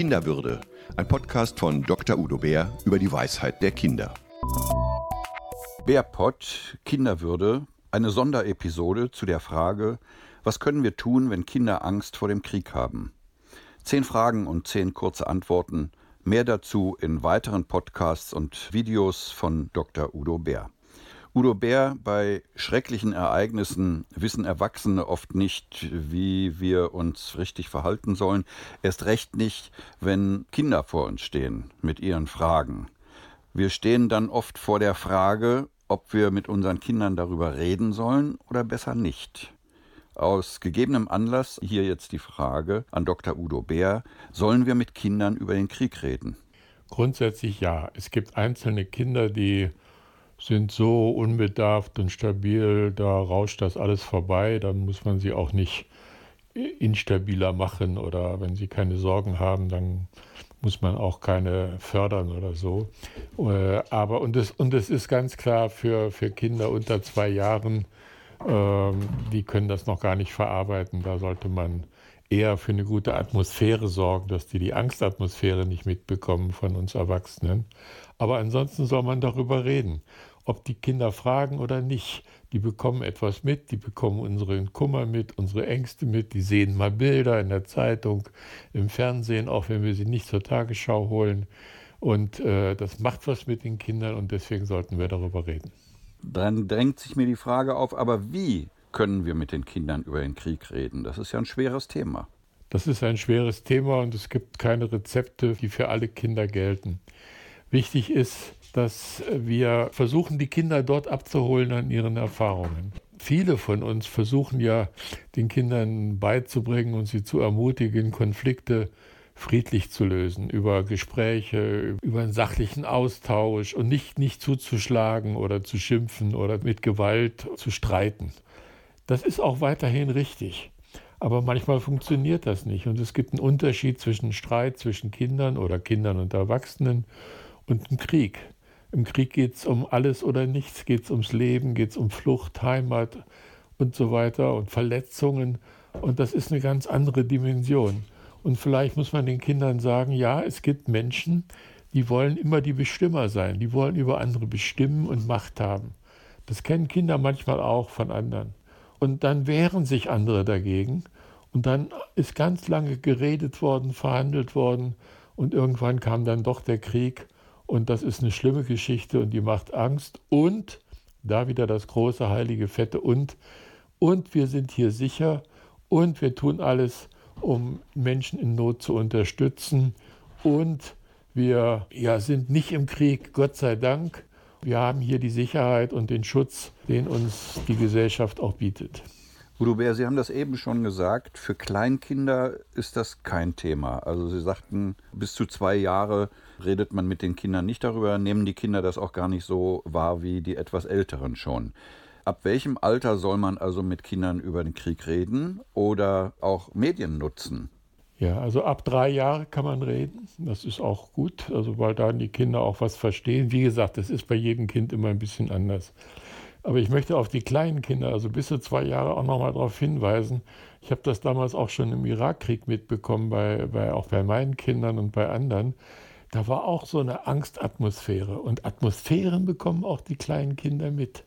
Kinderwürde, ein Podcast von Dr. Udo Bär über die Weisheit der Kinder. Bärpott, Kinderwürde, eine Sonderepisode zu der Frage, was können wir tun, wenn Kinder Angst vor dem Krieg haben? Zehn Fragen und zehn kurze Antworten. Mehr dazu in weiteren Podcasts und Videos von Dr. Udo Bär. Udo Bär, bei schrecklichen Ereignissen wissen Erwachsene oft nicht, wie wir uns richtig verhalten sollen. Erst recht nicht, wenn Kinder vor uns stehen mit ihren Fragen. Wir stehen dann oft vor der Frage, ob wir mit unseren Kindern darüber reden sollen oder besser nicht. Aus gegebenem Anlass hier jetzt die Frage an Dr. Udo Bär, sollen wir mit Kindern über den Krieg reden? Grundsätzlich ja. Es gibt einzelne Kinder, die sind so unbedarft und stabil, da rauscht das alles vorbei, dann muss man sie auch nicht instabiler machen oder wenn sie keine Sorgen haben, dann muss man auch keine fördern oder so. Äh, aber und es, und ist ganz klar für, für Kinder unter zwei Jahren, ähm, die können das noch gar nicht verarbeiten. Da sollte man eher für eine gute Atmosphäre sorgen, dass die die Angstatmosphäre nicht mitbekommen von uns Erwachsenen. Aber ansonsten soll man darüber reden ob die Kinder fragen oder nicht. Die bekommen etwas mit, die bekommen unseren Kummer mit, unsere Ängste mit, die sehen mal Bilder in der Zeitung, im Fernsehen, auch wenn wir sie nicht zur Tagesschau holen. Und äh, das macht was mit den Kindern und deswegen sollten wir darüber reden. Dann drängt sich mir die Frage auf, aber wie können wir mit den Kindern über den Krieg reden? Das ist ja ein schweres Thema. Das ist ein schweres Thema und es gibt keine Rezepte, die für alle Kinder gelten. Wichtig ist, dass wir versuchen, die Kinder dort abzuholen an ihren Erfahrungen. Viele von uns versuchen ja, den Kindern beizubringen und sie zu ermutigen, Konflikte friedlich zu lösen, über Gespräche, über einen sachlichen Austausch und nicht, nicht zuzuschlagen oder zu schimpfen oder mit Gewalt zu streiten. Das ist auch weiterhin richtig. Aber manchmal funktioniert das nicht. Und es gibt einen Unterschied zwischen Streit zwischen Kindern oder Kindern und Erwachsenen und einem Krieg. Im Krieg geht es um alles oder nichts, geht es ums Leben, geht es um Flucht, Heimat und so weiter und Verletzungen. Und das ist eine ganz andere Dimension. Und vielleicht muss man den Kindern sagen, ja, es gibt Menschen, die wollen immer die Bestimmer sein, die wollen über andere bestimmen und Macht haben. Das kennen Kinder manchmal auch von anderen. Und dann wehren sich andere dagegen. Und dann ist ganz lange geredet worden, verhandelt worden. Und irgendwann kam dann doch der Krieg. Und das ist eine schlimme Geschichte und die macht Angst. Und da wieder das große heilige Fette und. Und wir sind hier sicher und wir tun alles, um Menschen in Not zu unterstützen. Und wir ja, sind nicht im Krieg, Gott sei Dank. Wir haben hier die Sicherheit und den Schutz, den uns die Gesellschaft auch bietet. Udo Bär, Sie haben das eben schon gesagt, für Kleinkinder ist das kein Thema. Also Sie sagten, bis zu zwei Jahre redet man mit den Kindern nicht darüber, nehmen die Kinder das auch gar nicht so wahr wie die etwas Älteren schon. Ab welchem Alter soll man also mit Kindern über den Krieg reden oder auch Medien nutzen? Ja, also ab drei Jahre kann man reden. Das ist auch gut, also weil dann die Kinder auch was verstehen. Wie gesagt, das ist bei jedem Kind immer ein bisschen anders. Aber ich möchte auf die kleinen Kinder, also bis zu zwei Jahre, auch nochmal darauf hinweisen. Ich habe das damals auch schon im Irakkrieg mitbekommen, bei, bei, auch bei meinen Kindern und bei anderen. Da war auch so eine Angstatmosphäre. Und Atmosphären bekommen auch die kleinen Kinder mit.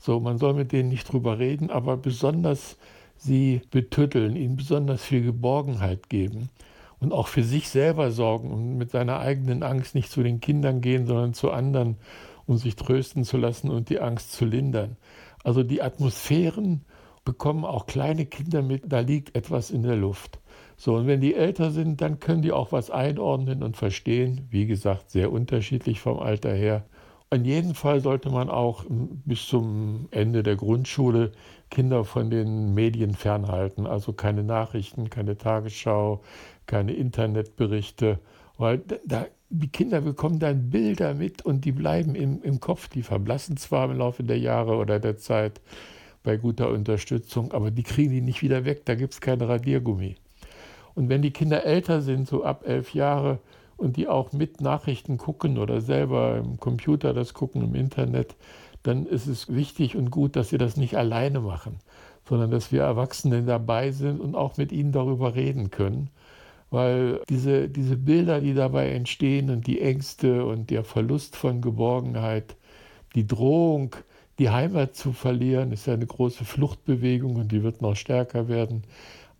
So, man soll mit denen nicht drüber reden, aber besonders sie betütteln, ihnen besonders viel Geborgenheit geben und auch für sich selber sorgen und mit seiner eigenen Angst nicht zu den Kindern gehen, sondern zu anderen um sich trösten zu lassen und die Angst zu lindern. Also die Atmosphären bekommen auch kleine Kinder mit, da liegt etwas in der Luft. So, und wenn die älter sind, dann können die auch was einordnen und verstehen. Wie gesagt, sehr unterschiedlich vom Alter her. In jedem Fall sollte man auch bis zum Ende der Grundschule Kinder von den Medien fernhalten. Also keine Nachrichten, keine Tagesschau, keine Internetberichte, weil da die Kinder bekommen dann Bilder mit und die bleiben im, im Kopf. Die verblassen zwar im Laufe der Jahre oder der Zeit bei guter Unterstützung, aber die kriegen die nicht wieder weg. Da gibt es kein Radiergummi. Und wenn die Kinder älter sind, so ab elf Jahre, und die auch mit Nachrichten gucken oder selber im Computer das gucken, im Internet, dann ist es wichtig und gut, dass sie das nicht alleine machen, sondern dass wir Erwachsene dabei sind und auch mit ihnen darüber reden können weil diese, diese Bilder, die dabei entstehen und die Ängste und der Verlust von Geborgenheit, die Drohung, die Heimat zu verlieren, ist ja eine große Fluchtbewegung und die wird noch stärker werden.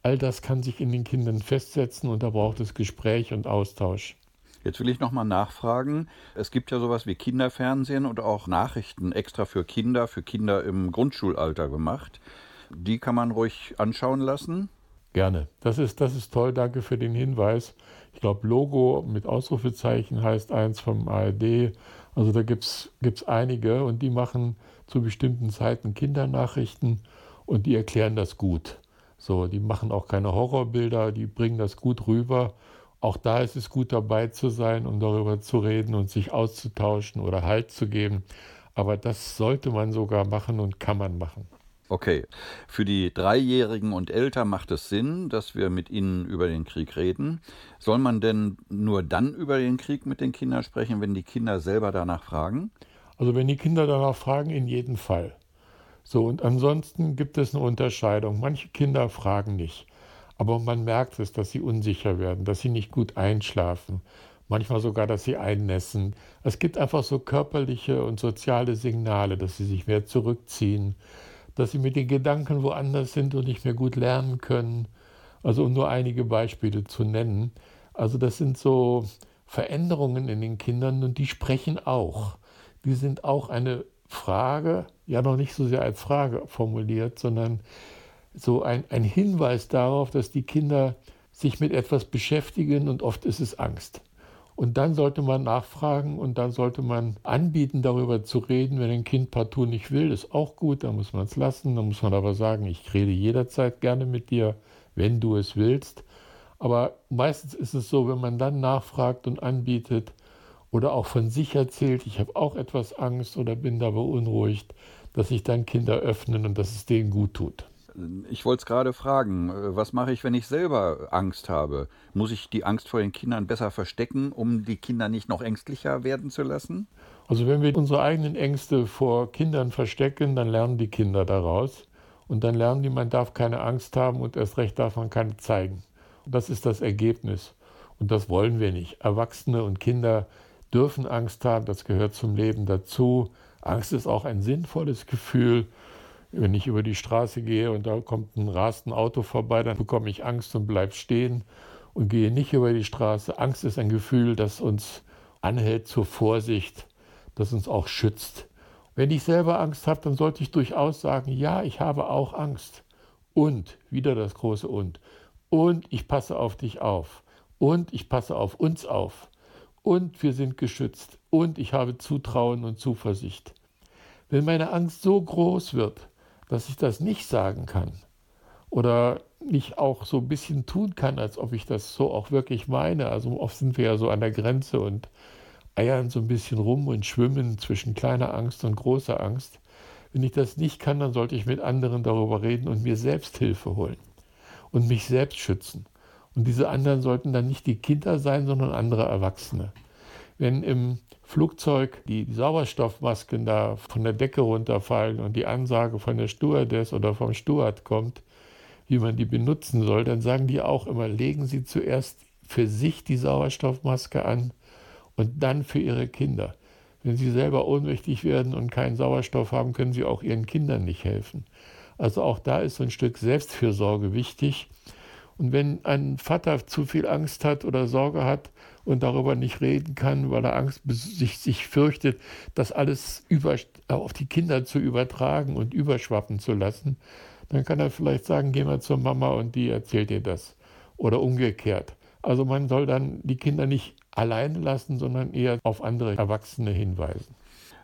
All das kann sich in den Kindern festsetzen und da braucht es Gespräch und Austausch. Jetzt will ich nochmal nachfragen. Es gibt ja sowas wie Kinderfernsehen und auch Nachrichten extra für Kinder, für Kinder im Grundschulalter gemacht. Die kann man ruhig anschauen lassen. Gerne. Das ist, das ist toll. Danke für den Hinweis. Ich glaube, Logo mit Ausrufezeichen heißt eins vom ARD. Also da gibt es einige und die machen zu bestimmten Zeiten Kindernachrichten und die erklären das gut. So, die machen auch keine Horrorbilder, die bringen das gut rüber. Auch da ist es gut dabei zu sein, um darüber zu reden und sich auszutauschen oder Halt zu geben. Aber das sollte man sogar machen und kann man machen. Okay, für die Dreijährigen und älter macht es Sinn, dass wir mit ihnen über den Krieg reden. Soll man denn nur dann über den Krieg mit den Kindern sprechen, wenn die Kinder selber danach fragen? Also wenn die Kinder danach fragen, in jedem Fall. So, und ansonsten gibt es eine Unterscheidung. Manche Kinder fragen nicht, aber man merkt es, dass sie unsicher werden, dass sie nicht gut einschlafen, manchmal sogar, dass sie einnässen. Es gibt einfach so körperliche und soziale Signale, dass sie sich mehr zurückziehen, dass sie mit den Gedanken woanders sind und nicht mehr gut lernen können. Also um nur einige Beispiele zu nennen. Also das sind so Veränderungen in den Kindern und die sprechen auch. Die sind auch eine Frage, ja noch nicht so sehr als Frage formuliert, sondern so ein, ein Hinweis darauf, dass die Kinder sich mit etwas beschäftigen und oft ist es Angst. Und dann sollte man nachfragen und dann sollte man anbieten, darüber zu reden. Wenn ein Kind partout nicht will, ist auch gut, dann muss man es lassen. Dann muss man aber sagen, ich rede jederzeit gerne mit dir, wenn du es willst. Aber meistens ist es so, wenn man dann nachfragt und anbietet oder auch von sich erzählt, ich habe auch etwas Angst oder bin da beunruhigt, dass sich dann Kinder öffnen und dass es denen gut tut. Ich wollte es gerade fragen, äh, was mache ich, wenn ich selber Angst habe? Muss ich die Angst vor den Kindern besser verstecken, um die Kinder nicht noch ängstlicher werden zu lassen? Also wenn wir unsere eigenen Ängste vor Kindern verstecken, dann lernen die Kinder daraus. Und dann lernen die, man darf keine Angst haben und erst recht darf man keine zeigen. Und das ist das Ergebnis. Und das wollen wir nicht. Erwachsene und Kinder dürfen Angst haben, das gehört zum Leben dazu. Angst ist auch ein sinnvolles Gefühl. Wenn ich über die Straße gehe und da kommt ein rasend Auto vorbei, dann bekomme ich Angst und bleibe stehen und gehe nicht über die Straße. Angst ist ein Gefühl, das uns anhält zur Vorsicht, das uns auch schützt. Wenn ich selber Angst habe, dann sollte ich durchaus sagen, ja, ich habe auch Angst. Und, wieder das große Und. Und ich passe auf dich auf. Und ich passe auf uns auf. Und wir sind geschützt. Und ich habe Zutrauen und Zuversicht. Wenn meine Angst so groß wird, dass ich das nicht sagen kann oder nicht auch so ein bisschen tun kann, als ob ich das so auch wirklich meine. Also oft sind wir ja so an der Grenze und eiern so ein bisschen rum und schwimmen zwischen kleiner Angst und großer Angst. Wenn ich das nicht kann, dann sollte ich mit anderen darüber reden und mir selbst Hilfe holen und mich selbst schützen. Und diese anderen sollten dann nicht die Kinder sein, sondern andere Erwachsene. Wenn im Flugzeug die Sauerstoffmasken da von der Decke runterfallen und die Ansage von der Stewardess oder vom Steward kommt, wie man die benutzen soll, dann sagen die auch immer, legen Sie zuerst für sich die Sauerstoffmaske an und dann für Ihre Kinder. Wenn Sie selber ohnmächtig werden und keinen Sauerstoff haben, können Sie auch Ihren Kindern nicht helfen. Also auch da ist so ein Stück Selbstfürsorge wichtig. Und wenn ein Vater zu viel Angst hat oder Sorge hat, und darüber nicht reden kann, weil er Angst sich, sich fürchtet, das alles über, auf die Kinder zu übertragen und überschwappen zu lassen, dann kann er vielleicht sagen, geh mal zur Mama und die erzählt dir das. Oder umgekehrt. Also man soll dann die Kinder nicht alleine lassen, sondern eher auf andere Erwachsene hinweisen.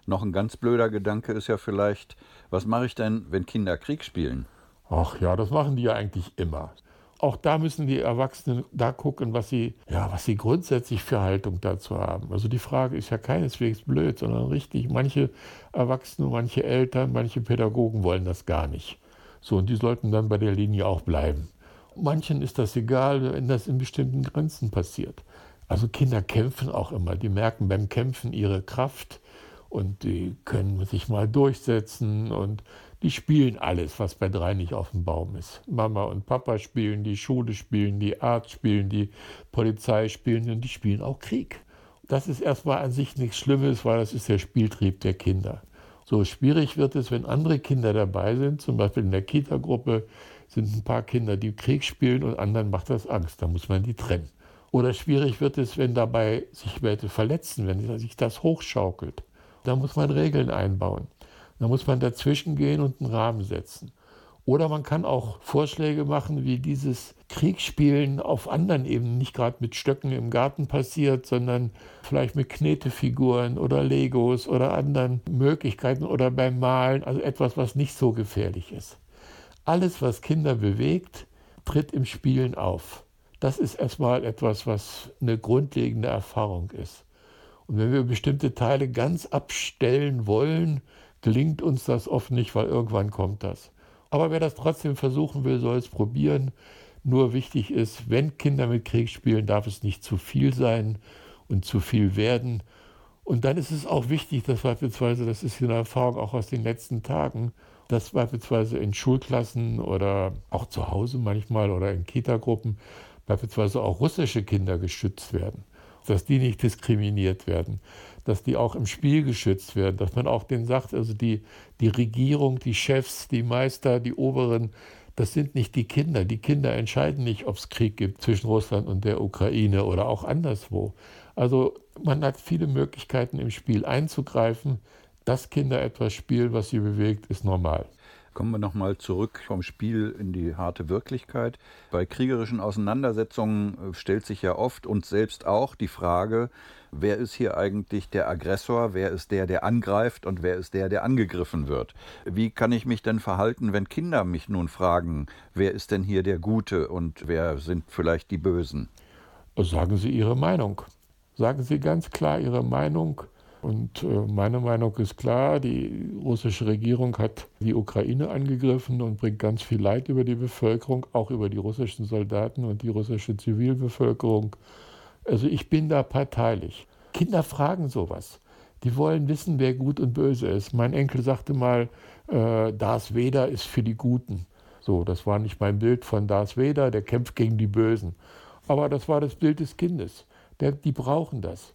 Noch ein ganz blöder Gedanke ist ja vielleicht, was mache ich denn, wenn Kinder Krieg spielen? Ach ja, das machen die ja eigentlich immer auch da müssen die Erwachsenen da gucken, was sie, ja, was sie grundsätzlich für Haltung dazu haben. Also die Frage ist ja keineswegs blöd, sondern richtig. Manche Erwachsene, manche Eltern, manche Pädagogen wollen das gar nicht. So, und die sollten dann bei der Linie auch bleiben. Manchen ist das egal, wenn das in bestimmten Grenzen passiert. Also Kinder kämpfen auch immer. Die merken beim Kämpfen ihre Kraft und die können sich mal durchsetzen und Die spielen alles, was bei drei nicht auf dem Baum ist. Mama und Papa spielen, die Schule spielen, die Arzt spielen, die Polizei spielen und die spielen auch Krieg. Das ist erstmal an sich nichts Schlimmes, weil das ist der Spieltrieb der Kinder. So schwierig wird es, wenn andere Kinder dabei sind, zum Beispiel in der Kita-Gruppe sind ein paar Kinder, die Krieg spielen und anderen macht das Angst. Da muss man die trennen. Oder schwierig wird es, wenn dabei sich Leute verletzen, wenn sich das hochschaukelt. Da muss man Regeln einbauen. Da muss man dazwischen gehen und einen Rahmen setzen. Oder man kann auch Vorschläge machen, wie dieses Kriegsspielen auf anderen Ebenen, nicht gerade mit Stöcken im Garten passiert, sondern vielleicht mit Knetefiguren oder Legos oder anderen Möglichkeiten oder beim Malen, also etwas, was nicht so gefährlich ist. Alles, was Kinder bewegt, tritt im Spielen auf. Das ist erstmal etwas, was eine grundlegende Erfahrung ist. Und wenn wir bestimmte Teile ganz abstellen wollen, gelingt uns das oft nicht, weil irgendwann kommt das. Aber wer das trotzdem versuchen will, soll es probieren. Nur wichtig ist, wenn Kinder mit Krieg spielen, darf es nicht zu viel sein und zu viel werden. Und dann ist es auch wichtig, dass beispielsweise, das ist eine Erfahrung auch aus den letzten Tagen, dass beispielsweise in Schulklassen oder auch zu Hause manchmal oder in Kitagruppen beispielsweise auch russische Kinder geschützt werden, dass die nicht diskriminiert werden, dass die auch im Spiel geschützt werden, dass man auch denen sagt, also die, die Regierung, die Chefs, die Meister, die Oberen, das sind nicht die Kinder. Die Kinder entscheiden nicht, ob es Krieg gibt zwischen Russland und der Ukraine oder auch anderswo. Also man hat viele Möglichkeiten im Spiel einzugreifen. Dass Kinder etwas spielen, was sie bewegt, ist normal. Kommen wir nochmal zurück vom Spiel in die harte Wirklichkeit. Bei kriegerischen Auseinandersetzungen äh, stellt sich ja oft und selbst auch die Frage, wer ist hier eigentlich der Aggressor, wer ist der, der angreift und wer ist der, der angegriffen wird. Wie kann ich mich denn verhalten, wenn Kinder mich nun fragen, wer ist denn hier der Gute und wer sind vielleicht die Bösen? Sagen Sie Ihre Meinung. Sagen Sie ganz klar Ihre Meinung und äh, meine Meinung ist klar, die russische Regierung hat die Ukraine angegriffen und bringt ganz viel Leid über die Bevölkerung, auch über die russischen Soldaten und die russische Zivilbevölkerung. Also ich bin da parteilich. Kinder fragen sowas. Die wollen wissen, wer gut und böse ist. Mein Enkel sagte mal, äh, Darth Vader ist für die Guten. So, das war nicht mein Bild von Darth Vader, der kämpft gegen die Bösen. Aber das war das Bild des Kindes. Der, die brauchen das.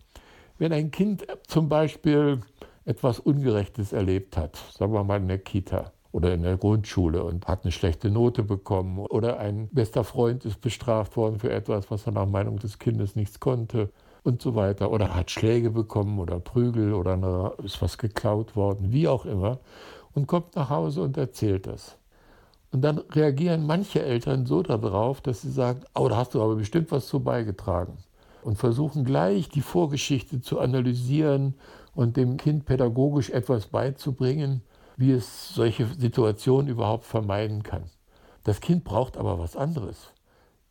Wenn ein Kind zum Beispiel etwas Ungerechtes erlebt hat, sagen wir mal in der Kita oder in der Grundschule und hat eine schlechte Note bekommen oder ein bester Freund ist bestraft worden für etwas, was er nach Meinung des Kindes nichts konnte und so weiter oder hat Schläge bekommen oder Prügel oder eine, ist was geklaut worden, wie auch immer und kommt nach Hause und erzählt das. Und dann reagieren manche Eltern so darauf, dass sie sagen, oh, da hast du aber bestimmt was zu beigetragen und versuchen gleich die Vorgeschichte zu analysieren und dem Kind pädagogisch etwas beizubringen, wie es solche Situationen überhaupt vermeiden kann. Das Kind braucht aber was anderes.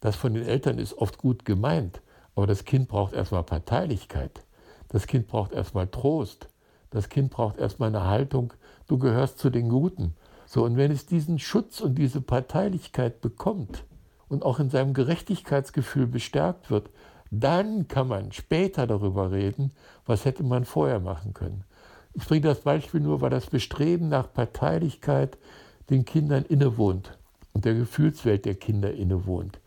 Das von den Eltern ist oft gut gemeint, aber das Kind braucht erstmal Parteilichkeit. Das Kind braucht erstmal Trost. Das Kind braucht erstmal eine Haltung, du gehörst zu den Guten. So, und wenn es diesen Schutz und diese Parteilichkeit bekommt und auch in seinem Gerechtigkeitsgefühl bestärkt wird, dann kann man später darüber reden, was hätte man vorher machen können. Ich bringe das Beispiel nur, weil das Bestreben nach Parteilichkeit den Kindern innewohnt und der Gefühlswelt der Kinder innewohnt.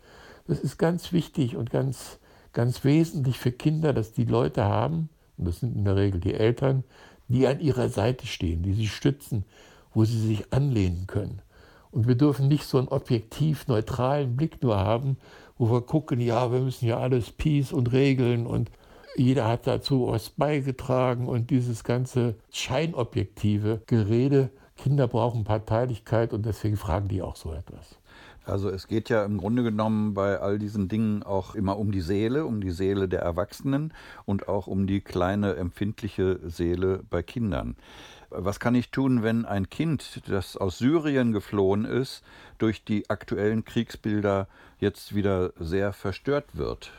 Das ist ganz wichtig und ganz, ganz wesentlich für Kinder, dass die Leute haben, und das sind in der Regel die Eltern, die an ihrer Seite stehen, die sie stützen, wo sie sich anlehnen können. Und wir dürfen nicht so einen objektiv neutralen Blick nur haben, wo wir gucken, ja, wir müssen ja alles Peace und regeln und jeder hat dazu was beigetragen und dieses ganze scheinobjektive Gerede. Kinder brauchen Parteilichkeit und deswegen fragen die auch so etwas. Also es geht ja im Grunde genommen bei all diesen Dingen auch immer um die Seele, um die Seele der Erwachsenen und auch um die kleine empfindliche Seele bei Kindern. Was kann ich tun, wenn ein Kind, das aus Syrien geflohen ist, durch die aktuellen Kriegsbilder jetzt wieder sehr verstört wird?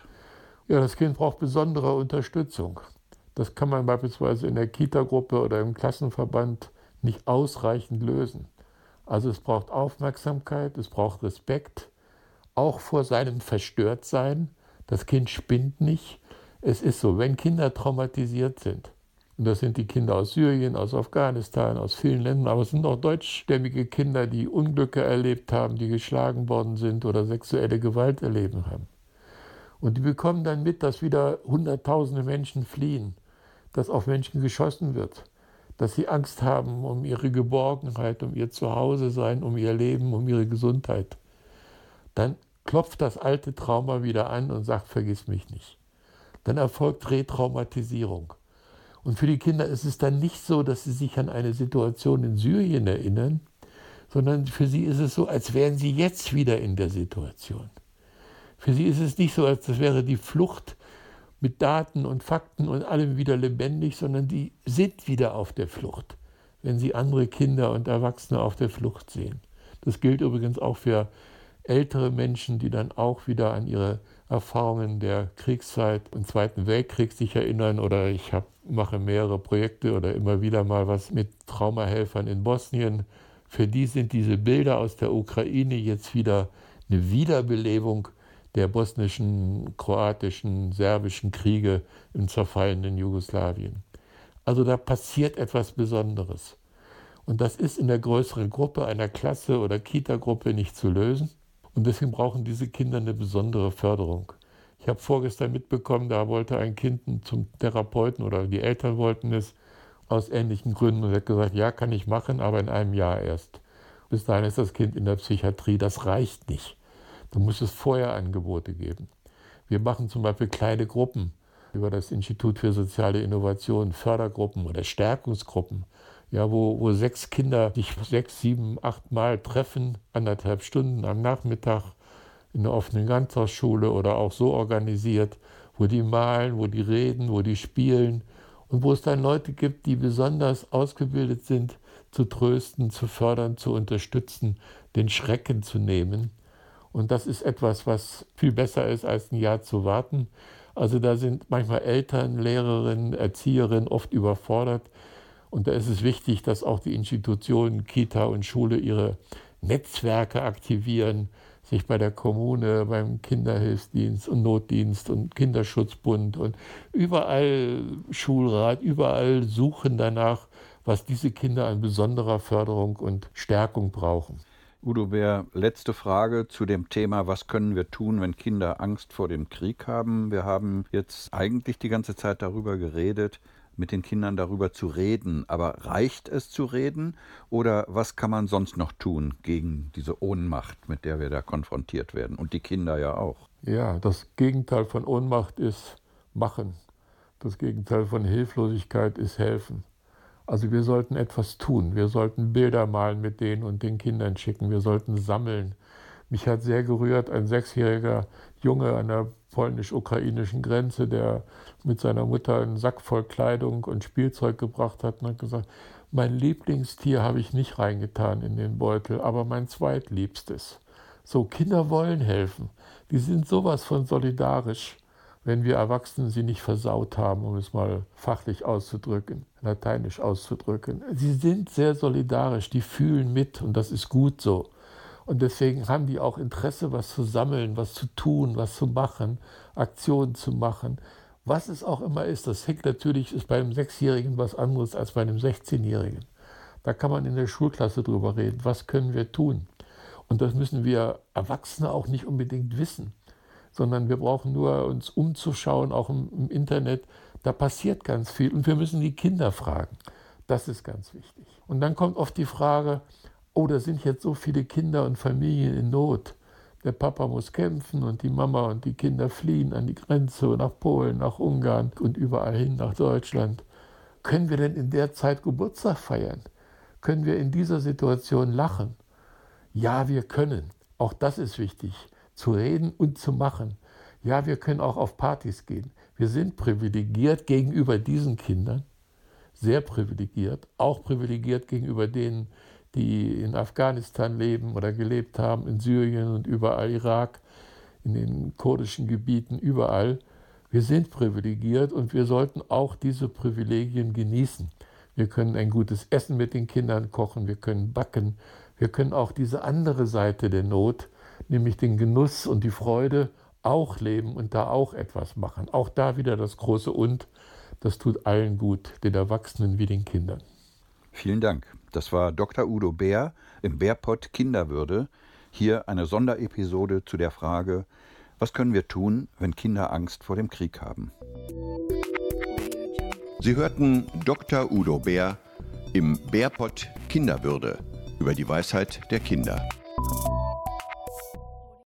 Ja, das Kind braucht besondere Unterstützung. Das kann man beispielsweise in der Kita-Gruppe oder im Klassenverband nicht ausreichend lösen. Also es braucht Aufmerksamkeit, es braucht Respekt, auch vor seinem Verstörtsein. Das Kind spinnt nicht. Es ist so, wenn Kinder traumatisiert sind, Und das sind die Kinder aus Syrien, aus Afghanistan, aus vielen Ländern. Aber es sind auch deutschstämmige Kinder, die Unglücke erlebt haben, die geschlagen worden sind oder sexuelle Gewalt erleben haben. Und die bekommen dann mit, dass wieder Hunderttausende Menschen fliehen, dass auf Menschen geschossen wird, dass sie Angst haben um ihre Geborgenheit, um ihr Zuhause sein, um ihr Leben, um ihre Gesundheit. Dann klopft das alte Trauma wieder an und sagt, vergiss mich nicht. Dann erfolgt Retraumatisierung. Und für die Kinder ist es dann nicht so, dass sie sich an eine Situation in Syrien erinnern, sondern für sie ist es so, als wären sie jetzt wieder in der Situation. Für sie ist es nicht so, als wäre die Flucht mit Daten und Fakten und allem wieder lebendig, sondern die sind wieder auf der Flucht, wenn sie andere Kinder und Erwachsene auf der Flucht sehen. Das gilt übrigens auch für ältere Menschen, die dann auch wieder an ihre Erfahrungen der Kriegszeit im Zweiten Weltkrieg sich erinnern oder ich hab, mache mehrere Projekte oder immer wieder mal was mit Traumahelfern in Bosnien. Für die sind diese Bilder aus der Ukraine jetzt wieder eine Wiederbelebung der bosnischen, kroatischen, serbischen Kriege im zerfallenen Jugoslawien. Also da passiert etwas Besonderes. Und das ist in der größeren Gruppe, einer Klasse oder Kita-Gruppe nicht zu lösen. Und deswegen brauchen diese Kinder eine besondere Förderung. Ich habe vorgestern mitbekommen, da wollte ein Kind zum Therapeuten oder die Eltern wollten es aus ähnlichen Gründen und hat gesagt, ja, kann ich machen, aber in einem Jahr erst. Bis dahin ist das Kind in der Psychiatrie, das reicht nicht. Da muss es vorher Angebote geben. Wir machen zum Beispiel kleine Gruppen über das Institut für soziale Innovation, Fördergruppen oder Stärkungsgruppen ja, wo, wo sechs Kinder sich sechs, sieben, acht Mal treffen, anderthalb Stunden am Nachmittag in der offenen Ganztagsschule oder auch so organisiert, wo die malen, wo die reden, wo die spielen und wo es dann Leute gibt, die besonders ausgebildet sind, zu trösten, zu fördern, zu unterstützen, den Schrecken zu nehmen. Und das ist etwas, was viel besser ist, als ein Jahr zu warten. Also da sind manchmal Eltern, Lehrerinnen, Erzieherinnen oft überfordert. Und da ist es wichtig, dass auch die Institutionen, Kita und Schule ihre Netzwerke aktivieren, sich bei der Kommune, beim Kinderhilfsdienst und Notdienst und Kinderschutzbund und überall Schulrat, überall suchen danach, was diese Kinder an besonderer Förderung und Stärkung brauchen. Udo Bär, letzte Frage zu dem Thema, was können wir tun, wenn Kinder Angst vor dem Krieg haben? Wir haben jetzt eigentlich die ganze Zeit darüber geredet, mit den Kindern darüber zu reden. Aber reicht es zu reden oder was kann man sonst noch tun gegen diese Ohnmacht, mit der wir da konfrontiert werden? Und die Kinder ja auch. Ja, das Gegenteil von Ohnmacht ist machen. Das Gegenteil von Hilflosigkeit ist helfen. Also wir sollten etwas tun. Wir sollten Bilder malen mit denen und den Kindern schicken. Wir sollten sammeln. Mich hat sehr gerührt, ein sechsjähriger Junge an der polnisch-ukrainischen Grenze, der mit seiner Mutter einen Sack voll Kleidung und Spielzeug gebracht hat und hat gesagt, mein Lieblingstier habe ich nicht reingetan in den Beutel, aber mein zweitliebstes. So, Kinder wollen helfen. Die sind sowas von solidarisch, wenn wir Erwachsenen sie nicht versaut haben, um es mal fachlich auszudrücken, lateinisch auszudrücken. Sie sind sehr solidarisch, die fühlen mit und das ist gut so. Und deswegen haben die auch Interesse, was zu sammeln, was zu tun, was zu machen, Aktionen zu machen. Was es auch immer ist, das hängt natürlich, ist bei einem Sechsjährigen was anderes als bei einem 16-Jährigen. Da kann man in der Schulklasse drüber reden. Was können wir tun? Und das müssen wir Erwachsene auch nicht unbedingt wissen, sondern wir brauchen nur uns umzuschauen, auch im, im Internet. Da passiert ganz viel und wir müssen die Kinder fragen. Das ist ganz wichtig. Und dann kommt oft die Frage, oh, da sind jetzt so viele Kinder und Familien in Not. Der Papa muss kämpfen und die Mama und die Kinder fliehen an die Grenze nach Polen, nach Ungarn und überall hin nach Deutschland. Können wir denn in der Zeit Geburtstag feiern? Können wir in dieser Situation lachen? Ja, wir können. Auch das ist wichtig, zu reden und zu machen. Ja, wir können auch auf Partys gehen. Wir sind privilegiert gegenüber diesen Kindern, sehr privilegiert, auch privilegiert gegenüber denen, die in Afghanistan leben oder gelebt haben, in Syrien und überall Irak, in den kurdischen Gebieten, überall. Wir sind privilegiert und wir sollten auch diese Privilegien genießen. Wir können ein gutes Essen mit den Kindern kochen, wir können backen, wir können auch diese andere Seite der Not, nämlich den Genuss und die Freude, auch leben und da auch etwas machen. Auch da wieder das große Und. Das tut allen gut, den Erwachsenen wie den Kindern. Vielen Dank. Das war Dr. Udo Bär im Bärpott Kinderwürde. Hier eine Sonderepisode zu der Frage, was können wir tun, wenn Kinder Angst vor dem Krieg haben? Sie hörten Dr. Udo Bär im Bärpott Kinderwürde über die Weisheit der Kinder.